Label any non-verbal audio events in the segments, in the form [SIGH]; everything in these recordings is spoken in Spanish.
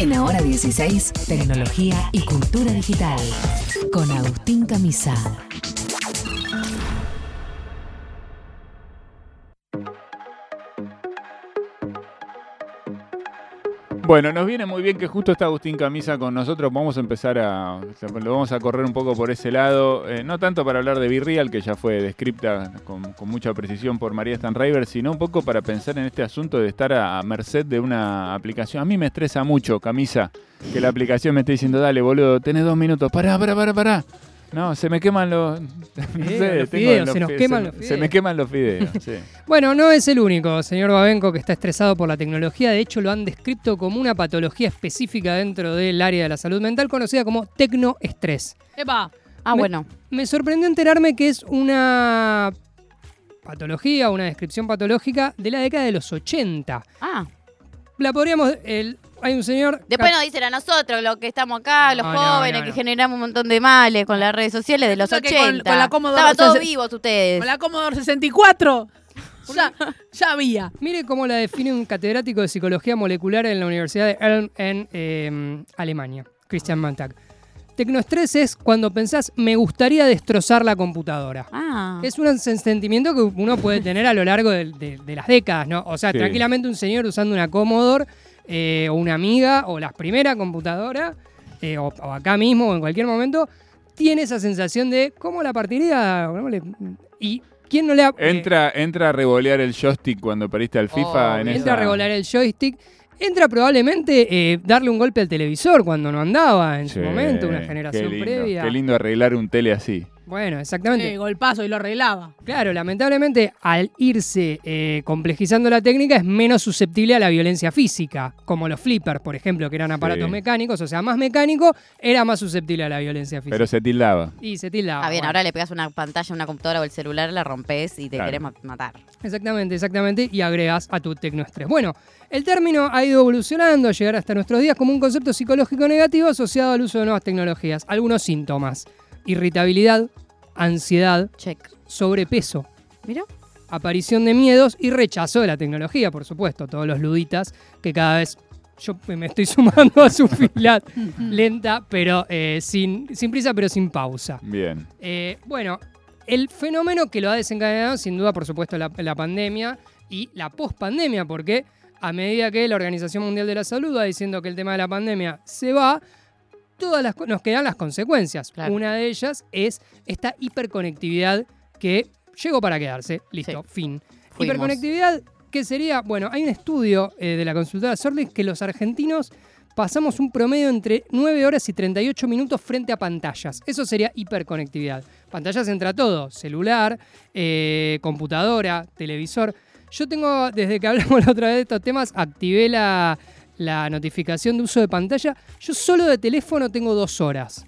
En Ahora 16, tecnología y cultura digital. Con Agustín Camisa. Bueno, nos viene muy bien que justo está Agustín Camisa con nosotros. Vamos a empezar a. Lo vamos a correr un poco por ese lado. eh, no tanto para hablar de Virreal, que ya fue descripta con, mucha precisión por María Stanriver, sino un poco para pensar en este asunto de estar a, a merced de una aplicación. A mí me estresa mucho, Camisa, que la aplicación me esté diciendo, dale, boludo, tenés dos minutos. Pará, pará, pará, pará. No, se me queman los. [LAUGHS] No sé, los tengo fideos, los se nos queman se- los Se me fideos. queman los fideos, [LAUGHS] sí. Bueno, no es el único, señor Babenco, que está estresado por la tecnología. De hecho, lo han descrito como una patología específica dentro del área de la salud mental conocida como tecnoestrés. Epa. Ah, Me- bueno. Me sorprendió enterarme que es una patología, una descripción patológica de la década de los 80. Ah. La podríamos... El, hay un señor... Después nos dicen a nosotros, los que estamos acá, los No, no, jóvenes, no, que generamos un montón de males con las redes sociales de los Resulta que 80. con- con la Commodore Estaban todos 60 vivos ustedes. Con la Commodore 64. [LAUGHS] Ya, ya había. Mire cómo la define un catedrático de psicología molecular en la Universidad de Elm en eh, Alemania, Christian Montag. Tecnoestrés es cuando pensás, me gustaría destrozar la computadora. Ah. Es un sentimiento que uno puede tener a lo largo de, de- de las décadas, ¿no? O sea, Sí. tranquilamente un señor usando una Commodore eh, o una amiga o la primera computadora eh, o, o acá mismo o en cualquier momento tiene esa sensación de cómo la partiría ¿Cómo le- y quién no le ha eh, Entra, entra a revolear el joystick cuando pariste al FIFA. en entra esa- a regular el joystick. Entra probablemente eh, darle un golpe al televisor cuando no andaba en su momento, una qué generación lindo, previa. Qué lindo arreglar un tele así. Bueno, exactamente. Eh, golpazo y lo arreglaba. Claro, lamentablemente al irse eh, complejizando la técnica es menos susceptible a la violencia física, como los flippers, por ejemplo, que eran aparatos Sí. mecánicos, o sea, más mecánico, era más susceptible a la violencia física. Pero se tildaba. Y se tildaba. Ah, bien, bueno. ahora le pegas una pantalla una computadora o el celular, la rompes y te Claro. querés ma- matar. Exactamente, exactamente, y agregas a tu tecnoestrés. Bueno, el término ha ido evolucionando a llegar hasta nuestros días como un concepto psicológico negativo asociado al uso de nuevas tecnologías. Algunos síntomas: irritabilidad, ansiedad, Check. sobrepeso, Mira. aparición de miedos y rechazo de la tecnología, por supuesto. Todos los luditas que cada vez yo me estoy [LAUGHS] sumando a su fila [LAUGHS] lenta, pero eh, sin, sin prisa, pero sin pausa. Bien. Eh, bueno, el fenómeno que lo ha desencadenado, sin duda, por supuesto, la, la pandemia y la pospandemia, porque a medida que la Organización Mundial de la Salud va diciendo que el tema de la pandemia se va, todas las, nos quedan las consecuencias. Claro. Una de ellas es esta hiperconectividad que llegó para quedarse. Listo, fin. Fuimos. Hiperconectividad, ¿qué sería? Bueno, hay un estudio eh, de la consultora Sorlix que los argentinos pasamos un promedio entre 9 horas y 38 minutos frente a pantallas. Eso sería hiperconectividad. Pantallas entra todo, celular, eh, computadora, televisor. Yo tengo, desde que hablamos [LAUGHS] la otra vez de estos temas, activé la, la notificación de uso de pantalla. Yo solo de teléfono tengo dos horas.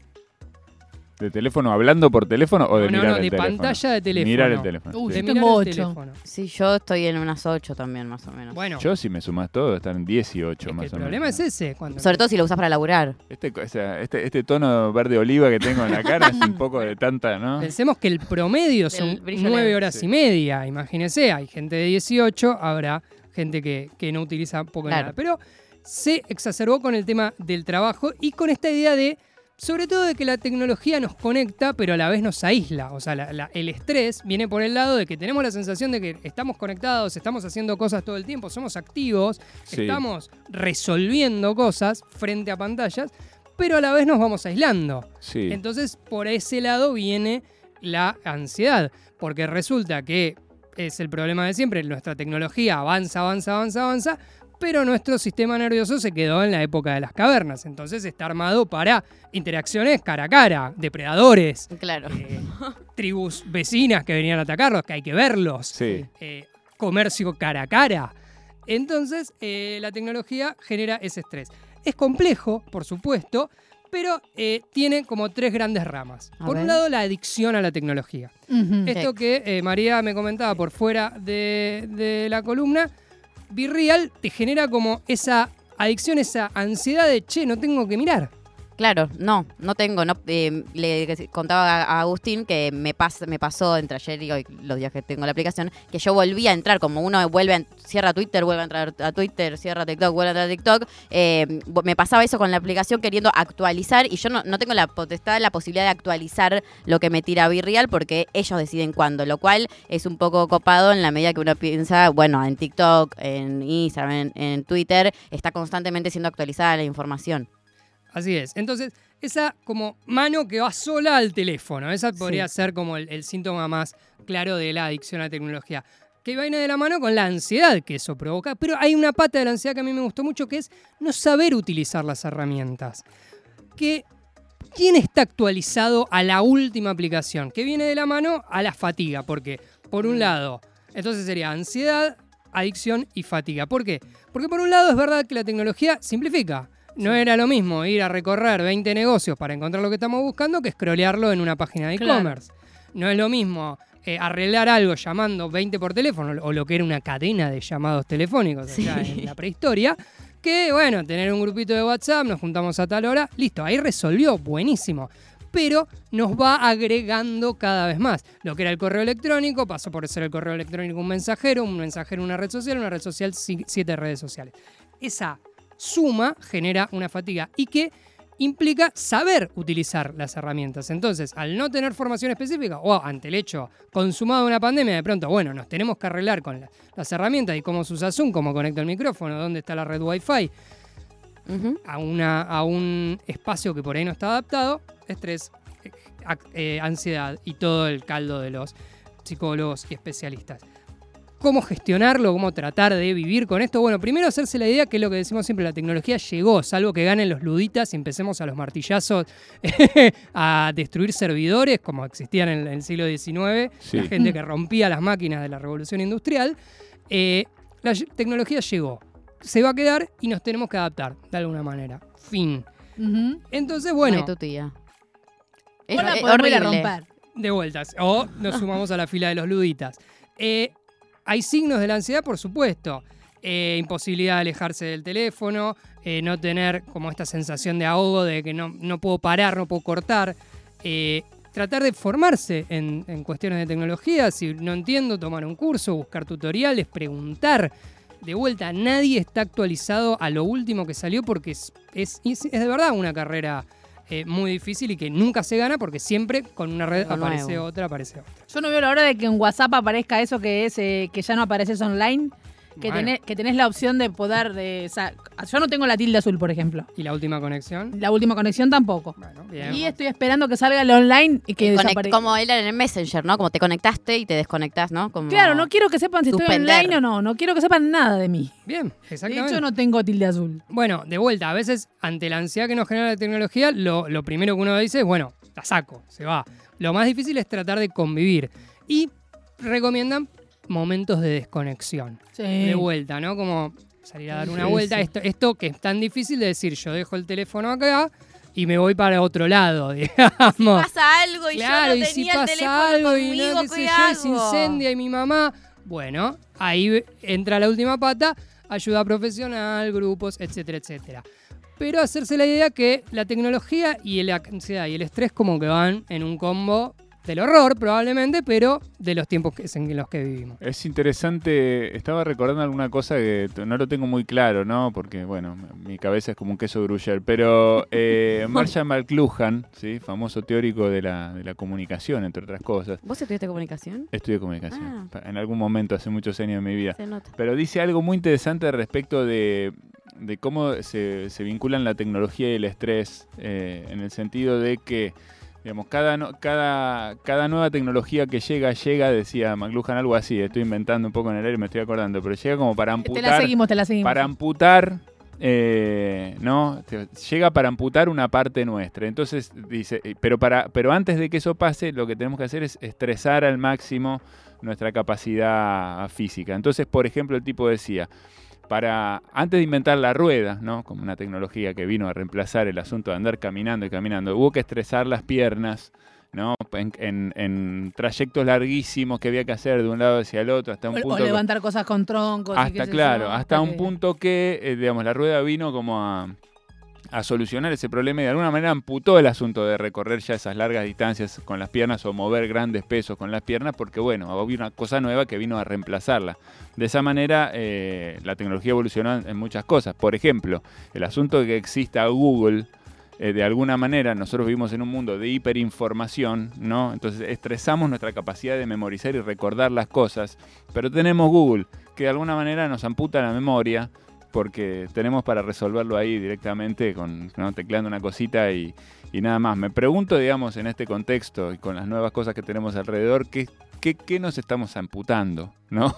¿De teléfono hablando por teléfono o de No, no, mirar no, el de teléfono? pantalla de teléfono. Mirar el teléfono. Uy, sí. Yo mirar tengo el ocho. teléfono. Sí, yo estoy en unas 8 también, más o menos. Bueno, Yo, si me sumas todo, están 18 es que más el o problema menos. es ese. Cuando Sobre todo si lo usas para laburar. Este, o sea, este, este tono verde oliva que tengo en la cara es un poco de tanta, ¿no? Pensemos que el promedio son nueve horas Sí. y media. Imagínese, hay gente de 18, habrá gente que, que no utiliza poco Claro. nada. Pero se exacerbó con el tema del trabajo y con esta idea de, sobre todo de que la tecnología nos conecta, pero a la vez nos aísla. O sea, la- la- el estrés viene por el lado de que tenemos la sensación de que estamos conectados, estamos haciendo cosas todo el tiempo, somos activos, Sí. estamos resolviendo cosas frente a pantallas, pero a la vez nos vamos aislando. Sí. Entonces, por ese lado viene la ansiedad, porque resulta que es el problema de siempre, nuestra tecnología avanza, avanza, avanza, avanza, pero nuestro sistema nervioso se quedó en la época de las cavernas, entonces está armado para interacciones cara a cara, depredadores, Claro. eh, [LAUGHS] tribus vecinas que venían a atacarlos, que hay que verlos, Sí. eh, comercio cara a cara. Entonces, eh, la tecnología genera ese estrés. Es complejo, por supuesto, pero eh, tiene como tres grandes ramas. A por un lado, la adicción a la tecnología. Esto que eh, María me comentaba por fuera de, de la columna, Virreal te genera como esa adicción, esa ansiedad de, che, no tengo que mirar. Claro, no, no tengo. No, eh, le contaba a Agustín que me, pas, me pasó entre ayer y hoy, los días que tengo la aplicación, que yo volví a entrar, como uno vuelve, a, cierra Twitter, vuelve a entrar a Twitter, cierra TikTok, vuelve a entrar a TikTok. eh, me pasaba eso con la aplicación queriendo actualizar y yo no, tengo la potestad, la posibilidad de actualizar lo que me tira Virreal porque ellos deciden cuándo, lo cual es un poco copado en la medida que uno piensa, bueno, en TikTok, en Instagram, en Twitter, está constantemente siendo actualizada la información. Así es. Entonces, esa como mano que va sola al teléfono, esa podría ser como el, el síntoma más claro de la adicción a la tecnología. Que viene de la mano con la ansiedad que eso provoca. Pero hay una pata de la ansiedad que a mí me gustó mucho, que es no saber utilizar las herramientas. Que ¿Quién está actualizado a la última aplicación? Que viene de la mano a la fatiga, porque por un lado, entonces sería ansiedad, adicción y fatiga. ¿Por qué? Porque por un lado es verdad que la tecnología simplifica. No era lo mismo ir a recorrer 20 negocios para encontrar lo que estamos buscando que scrollearlo en una página de Claro. e-commerce. No es lo mismo eh, arreglar algo llamando 20 por teléfono o lo que era una cadena de llamados telefónicos allá en la prehistoria, que bueno, tener un grupito de WhatsApp, nos juntamos a tal hora, listo, ahí resolvió, buenísimo. Pero nos va agregando cada vez más. Lo que era el correo electrónico pasó por ser el correo electrónico un mensajero, un mensajero una red social, una red social si- siete redes sociales. Esa suma genera una fatiga y que implica saber utilizar las herramientas. Entonces, al no tener formación específica o ante el hecho consumado de una pandemia, de pronto, bueno, nos tenemos que arreglar con la- las herramientas y cómo se usa Zoom, cómo conecta el micrófono, dónde está la red Wi-Fi, a, una, a un espacio que por ahí no está adaptado, estrés, eh, eh, ansiedad y todo el caldo de los psicólogos y especialistas. ¿Cómo gestionarlo? ¿Cómo tratar de vivir con esto? Bueno, primero hacerse la idea que es lo que decimos siempre, la tecnología llegó, salvo que ganen los luditas y empecemos a los martillazos [LAUGHS] a destruir servidores como existían en el siglo XIX, Sí. la gente que rompía las máquinas de la revolución industrial. Eh, la tecnología llegó, se va a quedar y nos tenemos que adaptar de alguna manera. Fin. Entonces, Ay, bueno, tu tía. Es, es horrible. romper. de vueltas. O nos sumamos a la fila de los luditas. Eh, hay signos de la ansiedad, por supuesto. Eh, imposibilidad de alejarse del teléfono, eh, no tener como esta sensación de ahogo, de que no, no puedo parar, no puedo cortar. Eh, tratar de formarse en, en cuestiones de tecnología. Si no entiendo, tomar un curso, buscar tutoriales, preguntar. De vuelta, nadie está actualizado a lo último que salió porque es, es, es de verdad una carrera eh, muy difícil y que nunca se gana porque siempre con una red aparece nuevo. otra, aparece otra. Yo no veo la hora de que en WhatsApp aparezca eso que es eh, que ya no apareces online. Que, Bueno. tenés, que tenés la opción de poder. De, o sea, yo no tengo la tilde azul, por ejemplo. ¿Y la última conexión? La última conexión tampoco. Bueno, bien. Y estoy esperando que salga el online y que desaparezca. como era en el Messenger, ¿no? Como te conectaste y te desconectás, ¿no? Como... Claro, no quiero que sepan si estoy Suspender. online o no. No quiero que sepan nada de mí. Bien, De exactamente. hecho, no tengo tilde azul. Bueno, de vuelta, a veces ante la ansiedad que nos genera la tecnología, lo, lo primero que uno dice es, bueno, la saco, se va. Lo más difícil es tratar de convivir. Y recomiendan momentos de desconexión. Sí. De vuelta, ¿no? Como salir a dar una Sí, vuelta. sí. Esto, esto que es tan difícil de decir, yo dejo el teléfono acá y me voy para otro lado, [LAUGHS] digamos. Pasa algo y Claro, yo no y si tenía el pasa teléfono algo y conmigo, no, qué sé ¿qué yo, y se incendia y mi mamá. Bueno, ahí entra la última pata, ayuda profesional, grupos, etcétera, etcétera. Pero hacerse la idea que la tecnología y la ansiedad y el estrés como que van en un combo del horror probablemente, pero de los tiempos que, en los que vivimos. Es interesante, estaba recordando alguna cosa que no lo tengo muy claro, ¿no? Porque, bueno, mi cabeza es como un queso gruyere, pero eh, [LAUGHS] Marshall McLuhan, ¿sí? famoso teórico de la, de la comunicación, entre otras cosas, ¿Vos estudiaste comunicación? estudié comunicación Ah. en algún momento, hace muchos años de mi vida, Se nota. pero dice algo muy interesante respecto de, de cómo se, se vinculan la tecnología y el estrés, eh, en el sentido de que Digamos, cada, no- cada, cada nueva tecnología que llega, llega, decía McLuhan algo así, estoy inventando un poco en el aire, me estoy acordando, pero llega como para Te la amputar, seguimos, te la seguimos. para amputar, eh, ¿no? Llega para amputar una parte nuestra. Entonces dice, eh, pero para, pero antes de que eso pase, lo que tenemos que hacer es estresar al máximo nuestra capacidad física. Entonces, por ejemplo, el tipo decía, para antes de inventar la rueda, ¿no? Como una tecnología que vino a reemplazar el asunto de andar caminando y caminando, hubo que estresar las piernas, ¿no? En, en- en trayectos larguísimos que había que hacer de un lado hacia el otro hasta un O- o, punto que- levantar cosas con troncos. y qué hasta claro, hasta un que- punto que, eh, digamos, la rueda vino como a, a solucionar ese problema y de alguna manera amputó el asunto de recorrer ya esas largas distancias con las piernas o mover grandes pesos con las piernas porque bueno, había una cosa nueva que vino a reemplazarla. De esa manera eh, la tecnología evolucionó en muchas cosas. Por ejemplo, el asunto de que exista Google eh, de alguna manera nosotros vivimos en un mundo de hiperinformación, ¿no? Entonces estresamos nuestra capacidad de memorizar y recordar las cosas, pero tenemos Google, que de alguna manera nos amputa la memoria, porque tenemos para resolverlo ahí directamente con tecleando una cosita y, nada más. Me pregunto, digamos, en este contexto y con las nuevas cosas que tenemos alrededor, ¿qué, qué, qué nos estamos amputando? [LAUGHS] ¿no?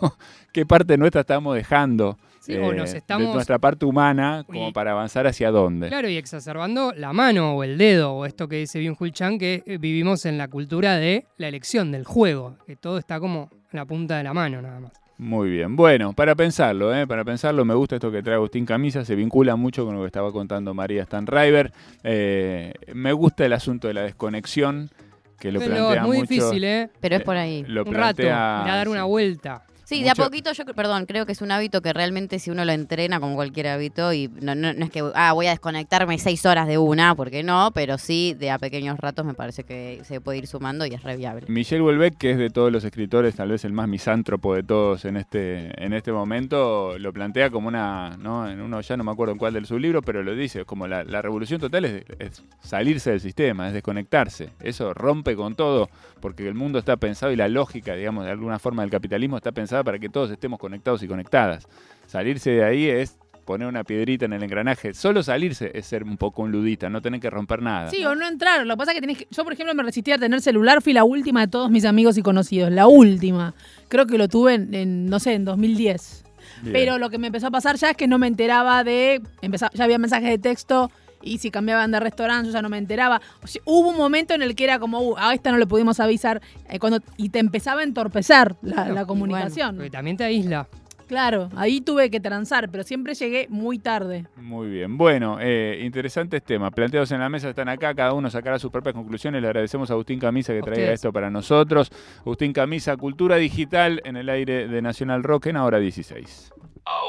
¿Qué parte nuestra estamos dejando? Sí, o nos eh, estamos- de nuestra parte humana como Y- para avanzar hacia dónde. Claro, y exacerbando la mano o el dedo, o esto que dice Byung-Hul Chan, que eh, vivimos en la cultura de la elección, del juego, que todo está como en la punta de la mano nada más. Muy bien. Bueno, para pensarlo, ¿eh? para pensarlo, me gusta esto que trae Agustín Camisa, se vincula mucho con lo que estaba contando María Stanriver. Eh, me gusta el asunto de la desconexión, que lo Pero plantea es muy mucho. difícil, ¿eh? Pero es por ahí. Lo Un rato, ir plantea. a dar una sí. vuelta. Sí, de a poquito yo, perdón, creo que es un hábito que realmente si uno lo entrena como cualquier hábito y no, no, no es que, ah, voy a desconectarme seis horas de una, porque no, pero sí de a pequeños ratos me parece que se puede ir sumando y es re viable. Michel Houellebecq, que es de todos los escritores, tal vez el más misántropo de todos en este, en este momento, lo plantea como una, ¿no? En uno ya no me acuerdo en cuál de sus libros, pero lo dice, como la, la revolución total es, es salirse del sistema, es desconectarse. Eso rompe con todo, porque el mundo está pensado y la lógica, digamos, de alguna forma del capitalismo está pensada para que todos estemos conectados y conectadas. Salirse de ahí es poner una piedrita en el engranaje. Solo salirse es ser un poco un ludita, no tener que romper nada. Sí, o no entrar. Lo que pasa es que tenés que. Yo, por ejemplo, me resistí a tener celular. Fui la última de todos mis amigos y conocidos. La última. Creo que lo tuve en, en, no sé, en 2010. Bien. Pero lo que me empezó a pasar ya es que no me enteraba de. empezaba- ya había mensajes de texto. Y si cambiaban de restaurante, yo ya no me enteraba. O sea, hubo un momento en el que era como, uh, a esta no le pudimos avisar. eh, cuando, y te empezaba a entorpecer la, Claro, la y comunicación. Porque también te aísla. Claro, ahí tuve que transar, pero siempre llegué muy tarde. Muy bien. Bueno, eh, interesantes temas. Planteados en la mesa están acá, cada uno sacará sus propias conclusiones. Le agradecemos a Agustín Camisa que traiga esto para nosotros. Agustín Camisa, Cultura Digital en el aire de Nacional Rock en ahora 16.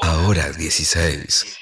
Ahora 16.